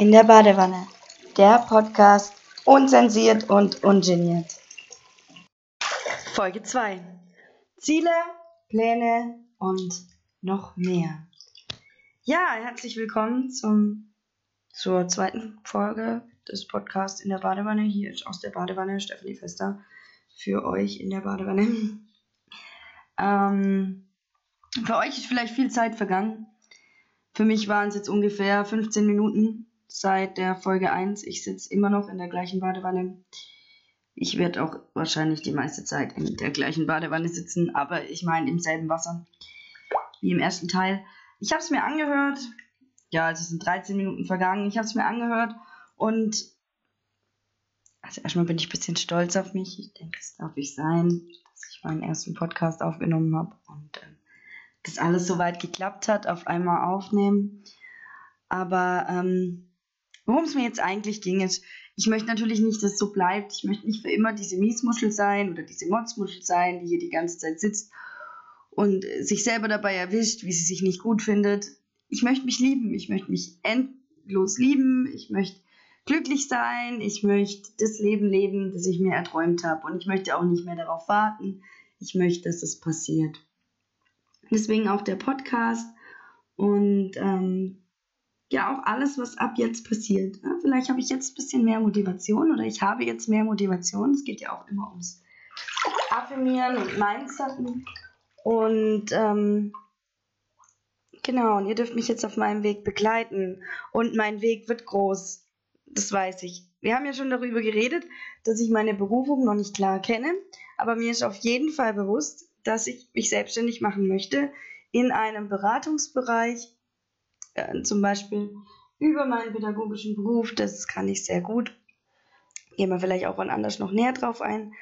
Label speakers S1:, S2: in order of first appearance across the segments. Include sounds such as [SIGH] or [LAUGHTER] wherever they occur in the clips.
S1: in der Badewanne. Der Podcast unzensiert und ungeniert. Folge 2. Ziele, Pläne und noch mehr. Ja, herzlich willkommen zum, zur zweiten Folge des Podcasts in der Badewanne. Hier ist aus der Badewanne Stephanie Fester für euch in der Badewanne. [LAUGHS] Ähm, für euch ist vielleicht viel Zeit vergangen. Für mich waren es jetzt ungefähr 15 Minuten seit der Folge 1. Ich sitze immer noch in der gleichen Badewanne. Ich werde auch wahrscheinlich die meiste Zeit in der gleichen Badewanne sitzen, aber ich meine im selben Wasser wie im ersten Teil. Ich habe es mir angehört. Ja, also es sind 13 Minuten vergangen. Ich habe es mir angehört und also erstmal bin ich ein bisschen stolz auf mich. Ich denke, es darf ich sein, dass ich meinen ersten Podcast aufgenommen habe und äh, das alles so weit geklappt hat, auf einmal aufnehmen. Aber ähm, Worum es mir jetzt eigentlich ging, ist, ich möchte natürlich nicht, dass es so bleibt. Ich möchte nicht für immer diese Miesmuschel sein oder diese Motzmuschel sein, die hier die ganze Zeit sitzt und sich selber dabei erwischt, wie sie sich nicht gut findet. Ich möchte mich lieben. Ich möchte mich endlos lieben. Ich möchte glücklich sein. Ich möchte das Leben leben, das ich mir erträumt habe. Und ich möchte auch nicht mehr darauf warten. Ich möchte, dass es passiert. Deswegen auch der Podcast. Und ähm, ja auch alles, was ab jetzt passiert. Ja, vielleicht habe ich jetzt ein bisschen mehr Motivation oder ich habe jetzt mehr Motivation. Es geht ja auch immer ums Affirmieren und Mindsetten. Und ähm, genau, und ihr dürft mich jetzt auf meinem Weg begleiten. Und mein Weg wird groß. Das weiß ich. Wir haben ja schon darüber geredet, dass ich meine Berufung noch nicht klar kenne. Aber mir ist auf jeden Fall bewusst, dass ich mich selbstständig machen möchte in einem Beratungsbereich, äh, zum Beispiel über meinen pädagogischen Beruf, das kann ich sehr gut. Gehen wir vielleicht auch wann anders noch näher drauf ein,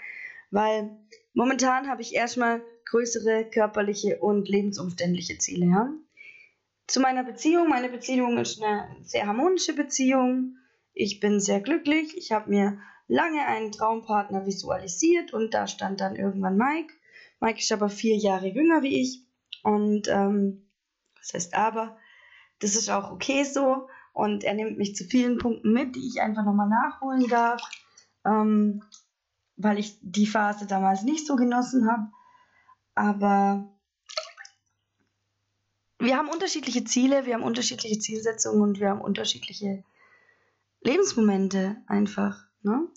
S1: weil momentan habe ich erstmal größere körperliche und lebensumständliche Ziele. Ja? Zu meiner Beziehung. Meine Beziehung ist eine sehr harmonische Beziehung. Ich bin sehr glücklich. Ich habe mir lange einen Traumpartner visualisiert und da stand dann irgendwann Mike. Mike ist aber vier Jahre jünger wie ich. Und ähm, das heißt aber, das ist auch okay so. Und er nimmt mich zu vielen Punkten mit, die ich einfach nochmal nachholen darf, ähm, weil ich die Phase damals nicht so genossen habe. Aber wir haben unterschiedliche Ziele, wir haben unterschiedliche Zielsetzungen und wir haben unterschiedliche Lebensmomente einfach. Ne?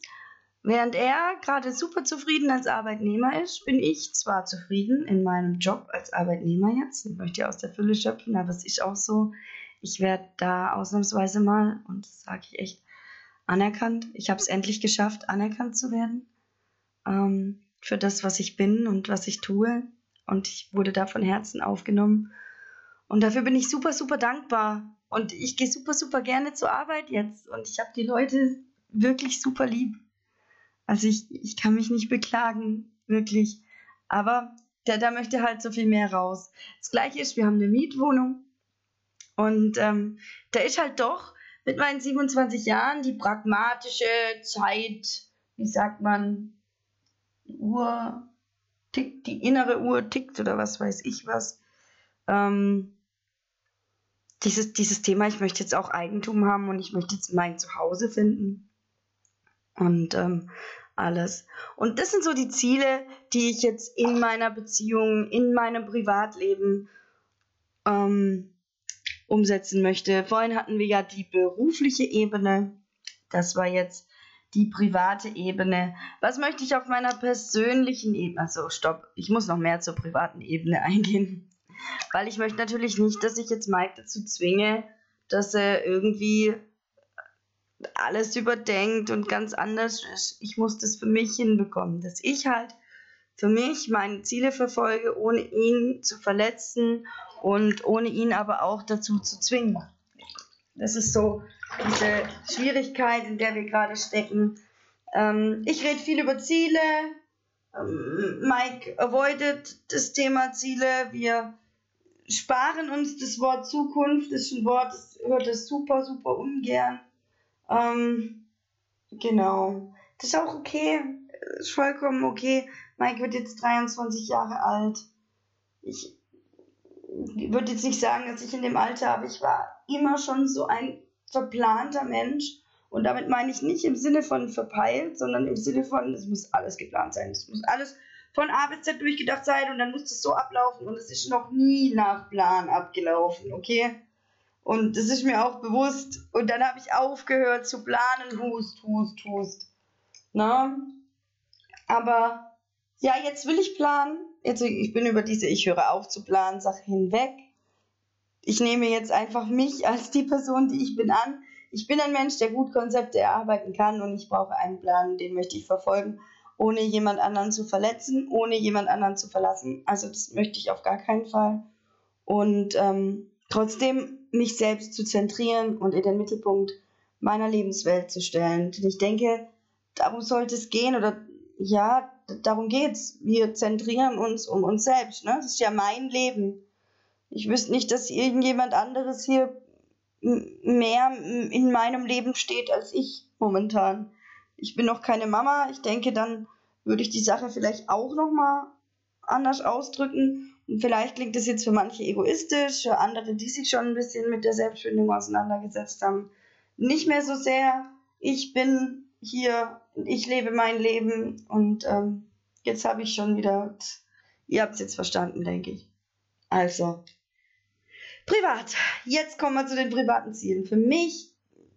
S1: Während er gerade super zufrieden als Arbeitnehmer ist, bin ich zwar zufrieden in meinem Job als Arbeitnehmer jetzt. Ich möchte ja aus der Fülle schöpfen, aber es ist auch so, ich werde da ausnahmsweise mal, und das sage ich echt, anerkannt. Ich habe es endlich geschafft, anerkannt zu werden ähm, für das, was ich bin und was ich tue. Und ich wurde da von Herzen aufgenommen. Und dafür bin ich super, super dankbar. Und ich gehe super, super gerne zur Arbeit jetzt. Und ich habe die Leute wirklich super lieb. Also ich, ich kann mich nicht beklagen, wirklich. Aber der, da möchte halt so viel mehr raus. Das gleiche ist, wir haben eine Mietwohnung und ähm, da ist halt doch mit meinen 27 Jahren die pragmatische Zeit, wie sagt man, Uhr tickt, die innere Uhr tickt oder was weiß ich was. Ähm, dieses, dieses Thema, ich möchte jetzt auch Eigentum haben und ich möchte jetzt mein Zuhause finden. Und ähm, alles. Und das sind so die Ziele, die ich jetzt in meiner Beziehung, in meinem Privatleben ähm, umsetzen möchte. Vorhin hatten wir ja die berufliche Ebene. Das war jetzt die private Ebene. Was möchte ich auf meiner persönlichen Ebene? Also, stopp, ich muss noch mehr zur privaten Ebene [LAUGHS] eingehen. Weil ich möchte natürlich nicht, dass ich jetzt Mike dazu zwinge, dass er irgendwie alles überdenkt und ganz anders ist. Ich muss das für mich hinbekommen, dass ich halt für mich meine Ziele verfolge, ohne ihn zu verletzen und ohne ihn aber auch dazu zu zwingen. Das ist so diese Schwierigkeit, in der wir gerade stecken. Ähm, ich rede viel über Ziele. Ähm, Mike avoidet das Thema Ziele. Wir sparen uns das Wort Zukunft. Das ist ein Wort, das hört er super, super ungern. Ähm, genau. Das ist auch okay. Das ist vollkommen okay. Mike wird jetzt 23 Jahre alt. Ich würde jetzt nicht sagen, dass ich in dem Alter, aber ich war immer schon so ein verplanter Mensch. Und damit meine ich nicht im Sinne von verpeilt, sondern im Sinne von, es muss alles geplant sein. Es muss alles von A bis Z durchgedacht sein und dann muss es so ablaufen und es ist noch nie nach Plan abgelaufen, okay? Und das ist mir auch bewusst. Und dann habe ich aufgehört zu planen, hust, hust, hust. Na? Aber ja, jetzt will ich planen. Jetzt, ich bin über diese Ich höre auf zu planen Sache hinweg. Ich nehme jetzt einfach mich als die Person, die ich bin, an. Ich bin ein Mensch, der gut Konzepte erarbeiten kann und ich brauche einen Plan, den möchte ich verfolgen, ohne jemand anderen zu verletzen, ohne jemand anderen zu verlassen. Also das möchte ich auf gar keinen Fall. Und ähm, trotzdem mich selbst zu zentrieren und in den Mittelpunkt meiner Lebenswelt zu stellen. Denn ich denke, darum sollte es gehen oder ja, darum geht's. Wir zentrieren uns um uns selbst. Ne? Das ist ja mein Leben. Ich wüsste nicht, dass irgendjemand anderes hier mehr in meinem Leben steht als ich momentan. Ich bin noch keine Mama. Ich denke, dann würde ich die Sache vielleicht auch noch mal anders ausdrücken. Vielleicht klingt das jetzt für manche egoistisch, für andere, die sich schon ein bisschen mit der Selbstfindung auseinandergesetzt haben, nicht mehr so sehr. Ich bin hier, ich lebe mein Leben und ähm, jetzt habe ich schon wieder, ihr habt es jetzt verstanden, denke ich. Also, privat. Jetzt kommen wir zu den privaten Zielen. Für mich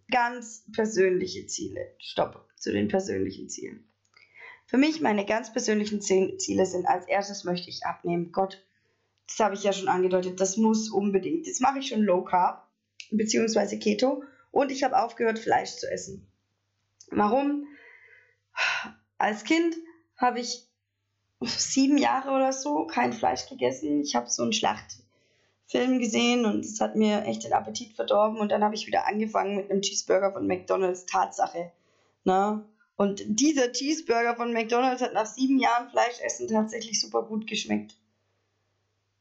S1: ganz persönliche Ziele. Stopp, zu den persönlichen Zielen. Für mich meine ganz persönlichen Ziele sind als erstes möchte ich abnehmen. Gott, das habe ich ja schon angedeutet, das muss unbedingt. Jetzt mache ich schon Low Carb beziehungsweise Keto und ich habe aufgehört Fleisch zu essen. Warum? Als Kind habe ich sieben Jahre oder so kein Fleisch gegessen. Ich habe so einen Schlachtfilm gesehen und es hat mir echt den Appetit verdorben und dann habe ich wieder angefangen mit einem Cheeseburger von McDonald's. Tatsache. Ne? Und dieser Cheeseburger von McDonald's hat nach sieben Jahren Fleischessen tatsächlich super gut geschmeckt.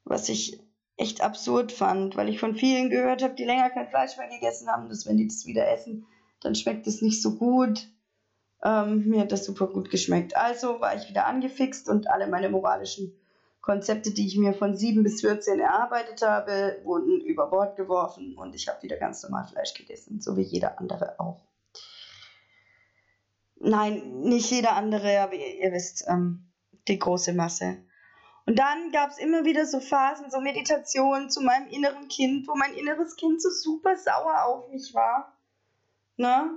S1: Was ich echt absurd fand, weil ich von vielen gehört habe, die länger kein Fleisch mehr gegessen haben, dass wenn die das wieder essen, dann schmeckt es nicht so gut. Ähm, mir hat das super gut geschmeckt. Also war ich wieder angefixt und alle meine moralischen Konzepte, die ich mir von 7 bis 14 erarbeitet habe, wurden über Bord geworfen und ich habe wieder ganz normal Fleisch gegessen, so wie jeder andere auch. Nein, nicht jeder andere, aber ihr, ihr wisst, ähm, die große Masse. Und dann gab es immer wieder so Phasen, so Meditationen zu meinem inneren Kind, wo mein inneres Kind so super sauer auf mich war. Ne?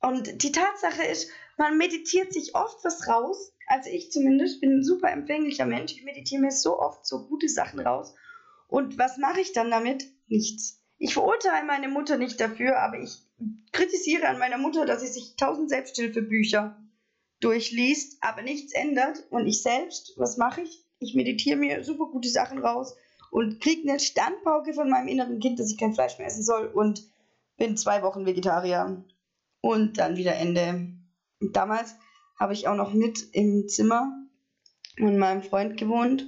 S1: Und die Tatsache ist, man meditiert sich oft was raus. Also ich zumindest bin ein super empfänglicher Mensch. Ich meditiere mir so oft so gute Sachen raus. Und was mache ich dann damit? Nichts. Ich verurteile meine Mutter nicht dafür, aber ich kritisiere an meiner Mutter, dass sie sich tausend Selbsthilfebücher durchliest, aber nichts ändert. Und ich selbst, was mache ich? Ich meditiere mir super gute Sachen raus und kriege eine Standpauke von meinem inneren Kind, dass ich kein Fleisch mehr essen soll und bin zwei Wochen Vegetarier. Und dann wieder Ende. Und damals habe ich auch noch mit im Zimmer mit meinem Freund gewohnt.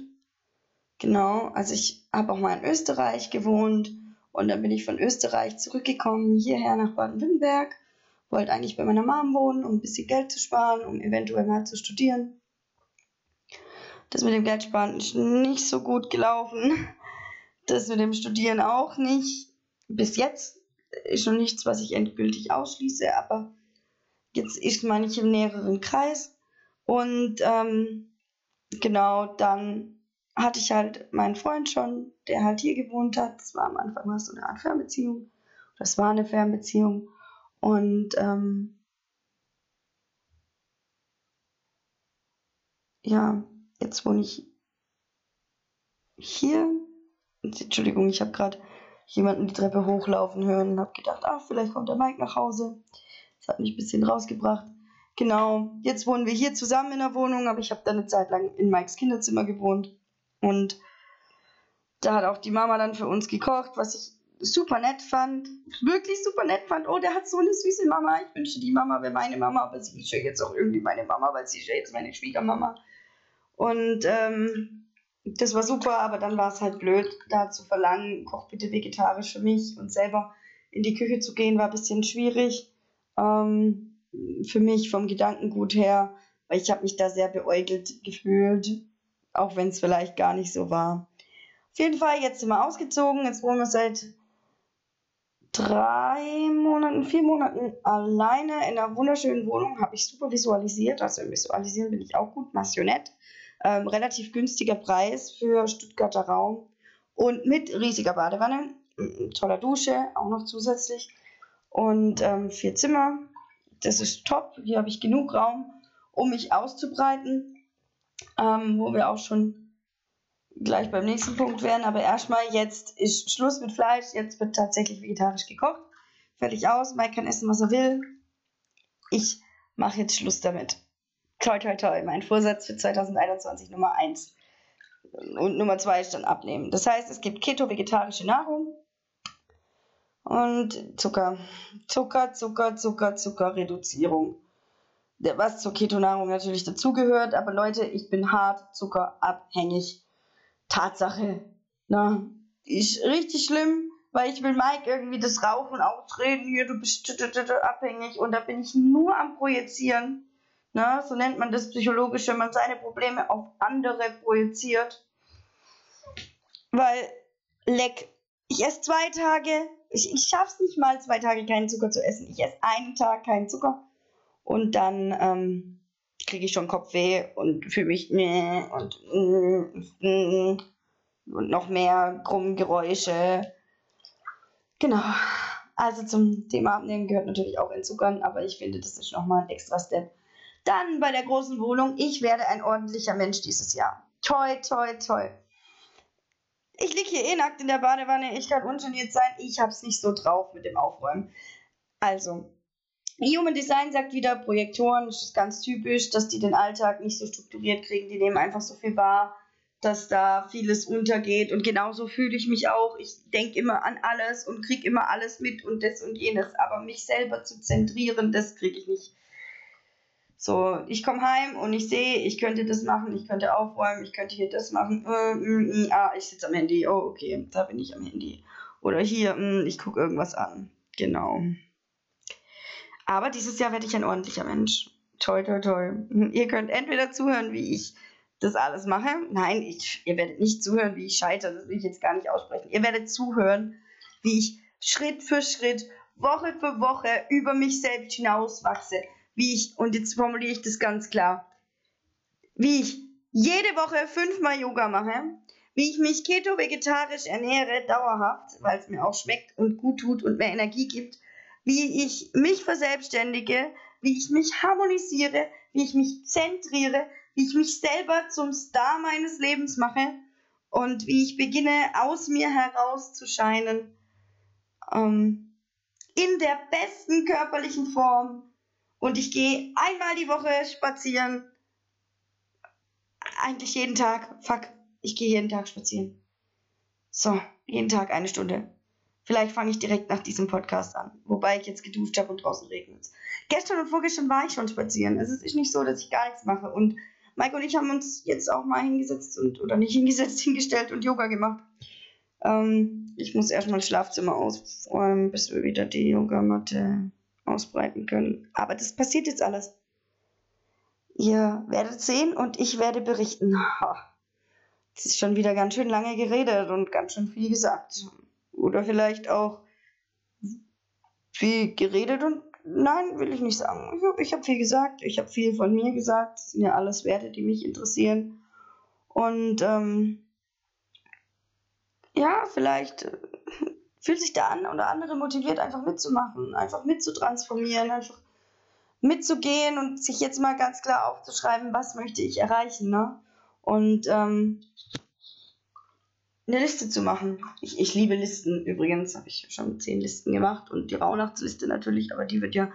S1: Genau, also ich habe auch mal in Österreich gewohnt und dann bin ich von Österreich zurückgekommen hierher nach Baden-Württemberg. Wollte eigentlich bei meiner Mom wohnen, um ein bisschen Geld zu sparen, um eventuell mal zu studieren. Das mit dem Geldsparen ist nicht so gut gelaufen. Das mit dem Studieren auch nicht. Bis jetzt ist noch nichts, was ich endgültig ausschließe, aber jetzt ist man nicht im näheren Kreis. Und ähm, genau, dann hatte ich halt meinen Freund schon, der halt hier gewohnt hat. Das war am Anfang mal so eine Art Fernbeziehung. Das war eine Fernbeziehung. Und ähm, ja, jetzt wohne ich hier. Entschuldigung, ich habe gerade jemanden die Treppe hochlaufen hören und habe gedacht, ach, vielleicht kommt der Mike nach Hause. Das hat mich ein bisschen rausgebracht. Genau, jetzt wohnen wir hier zusammen in der Wohnung, aber ich habe dann eine Zeit lang in Mikes Kinderzimmer gewohnt. Und da hat auch die Mama dann für uns gekocht, was ich super nett fand. Wirklich super nett fand. Oh, der hat so eine süße Mama. Ich wünschte, die Mama wäre meine Mama, aber sie ist ja jetzt auch irgendwie meine Mama, weil sie ist ja jetzt meine Schwiegermama. Und ähm, das war super, aber dann war es halt blöd, da zu verlangen, koch bitte vegetarisch für mich und selber in die Küche zu gehen, war ein bisschen schwierig. Ähm, für mich vom Gedankengut her, weil ich habe mich da sehr beäugelt gefühlt, auch wenn es vielleicht gar nicht so war. Auf jeden Fall, jetzt sind wir ausgezogen, jetzt wohnen wir seit drei Monaten, vier Monaten alleine in einer wunderschönen Wohnung, habe ich super visualisiert. Also im Visualisieren bin ich auch gut, Massionett. Ähm, relativ günstiger Preis für Stuttgarter Raum und mit riesiger Badewanne, toller Dusche, auch noch zusätzlich und ähm, vier Zimmer. Das ist top. Hier habe ich genug Raum, um mich auszubreiten, ähm, wo wir auch schon gleich beim nächsten Punkt wären. Aber erstmal, jetzt ist Schluss mit Fleisch. Jetzt wird tatsächlich vegetarisch gekocht. Fertig aus. Mike kann essen, was er will. Ich mache jetzt Schluss damit. Toi, toi, toi. Mein Vorsatz für 2021 Nummer 1. Und Nummer 2 ist dann abnehmen. Das heißt, es gibt keto-vegetarische Nahrung und Zucker. Zucker, Zucker, Zucker, Zuckerreduzierung. Was zur Keto-Nahrung natürlich dazugehört, aber Leute, ich bin hart zuckerabhängig. Tatsache. Na, ist richtig schlimm, weil ich will Mike irgendwie das Rauchen ausreden, hier, du bist abhängig und da bin ich nur am Projizieren. Na, so nennt man das psychologisch, wenn man seine Probleme auf andere projiziert. Weil, leck, ich esse zwei Tage, ich, ich schaff's nicht mal zwei Tage keinen Zucker zu essen. Ich esse einen Tag keinen Zucker und dann ähm, kriege ich schon Kopfweh und fühle mich nee, und, mm, und noch mehr Krummgeräusche. Genau. Also zum Thema Abnehmen gehört natürlich auch Entzuckern, aber ich finde, das ist nochmal ein extra Step. Dann bei der großen Wohnung, ich werde ein ordentlicher Mensch dieses Jahr. Toi, toi, toi. Ich liege hier eh nackt in der Badewanne, ich kann ungeniert sein, ich hab's nicht so drauf mit dem Aufräumen. Also, Human Design sagt wieder, Projektoren, das ist ganz typisch, dass die den Alltag nicht so strukturiert kriegen, die nehmen einfach so viel wahr, dass da vieles untergeht und genauso fühle ich mich auch. Ich denke immer an alles und kriege immer alles mit und das und jenes, aber mich selber zu zentrieren, das kriege ich nicht. So, ich komme heim und ich sehe, ich könnte das machen, ich könnte aufräumen, ich könnte hier das machen. Äh, mm, mm, ah, ich sitze am Handy. Oh, okay, da bin ich am Handy. Oder hier, mh, mm, ich gucke irgendwas an. Genau. Aber dieses Jahr werde ich ein ordentlicher Mensch. Toll, toll, toll. [LAUGHS] Ihr könnt entweder zuhören, wie ich das alles mache. Nein, ich, ihr werdet nicht zuhören, wie ich scheitere. Das will ich jetzt gar nicht aussprechen. Ihr werdet zuhören, wie ich Schritt für Schritt, Woche für Woche über mich selbst hinauswachse. Wie ich, und jetzt formuliere ich das ganz klar, wie ich jede Woche fünfmal Yoga mache, wie ich mich keto-vegetarisch ernähre, dauerhaft, weil es mir auch schmeckt und gut tut und mehr Energie gibt, wie ich mich verselbstständige, wie ich mich harmonisiere, wie ich mich zentriere, wie ich mich selber zum Star meines Lebens mache und wie ich beginne, aus mir heraus zu scheinen, ähm, in der besten körperlichen Form. Und ich gehe einmal die Woche spazieren. Eigentlich jeden Tag. Fuck, ich gehe jeden Tag spazieren. So, jeden Tag eine Stunde. Vielleicht fange ich direkt nach diesem Podcast an, wobei ich jetzt geduscht habe und draußen regnet. Gestern und vorgestern war ich schon spazieren. Es ist nicht so, dass ich gar nichts mache. Und Mike und ich haben uns jetzt auch mal hingesetzt und, oder nicht hingesetzt, [LAUGHS] hingestellt und Yoga gemacht. Ähm, ich muss erstmal das Schlafzimmer ausräumen, bis wir wieder die Yogamatte ausbreiten können. Aber das passiert jetzt alles. Ihr werdet sehen und ich werde berichten. Es ist schon wieder ganz schön lange geredet und ganz schön viel gesagt. Oder vielleicht auch viel geredet und nein, will ich nicht sagen. Ich habe viel gesagt, ich habe viel von mir gesagt. Das sind ja alles Werte, die mich interessieren. Und ähm, ja, vielleicht äh, fühlt sich der eine oder andere motiviert, einfach mitzumachen, einfach mitzutransformieren, einfach mitzugehen und sich jetzt mal ganz klar aufzuschreiben, was möchte ich erreichen. Ne? Und ähm, eine Liste zu machen. Ich, ich liebe Listen übrigens, habe ich schon zehn Listen gemacht und die Rauhnachtsliste natürlich, aber die wird ja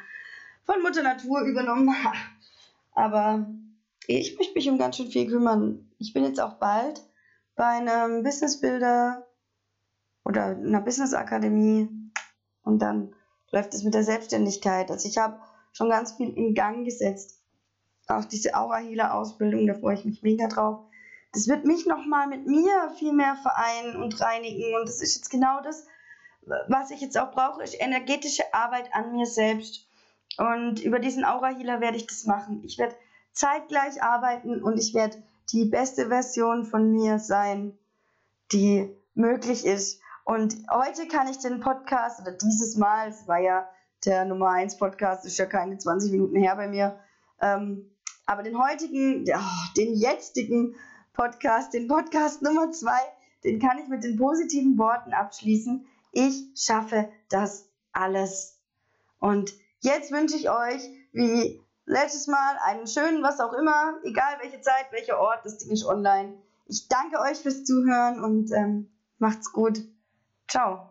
S1: von Mutter Natur übernommen. [LAUGHS] aber ich möchte mich um ganz schön viel kümmern. Ich bin jetzt auch bald bei einem Business Builder oder einer Business Akademie und dann läuft es mit der Selbstständigkeit. Also ich habe schon ganz viel in Gang gesetzt. Auch diese Aura Healer Ausbildung, da freue ich mich mega drauf das wird mich nochmal mit mir viel mehr vereinen und reinigen. Und das ist jetzt genau das, was ich jetzt auch brauche, ist energetische Arbeit an mir selbst. Und über diesen Aura Healer werde ich das machen. Ich werde zeitgleich arbeiten und ich werde die beste Version von mir sein, die möglich ist. Und heute kann ich den Podcast, oder dieses Mal, es war ja der Nummer 1 Podcast, ist ja keine 20 Minuten her bei mir, ähm, aber den heutigen, den jetzigen Podcast, den Podcast Nummer 2, den kann ich mit den positiven Worten abschließen. Ich schaffe das alles. Und jetzt wünsche ich euch, wie letztes Mal, einen schönen, was auch immer, egal welche Zeit, welcher Ort, das Ding ist online. Ich danke euch fürs Zuhören und ähm, macht's gut. Ciao.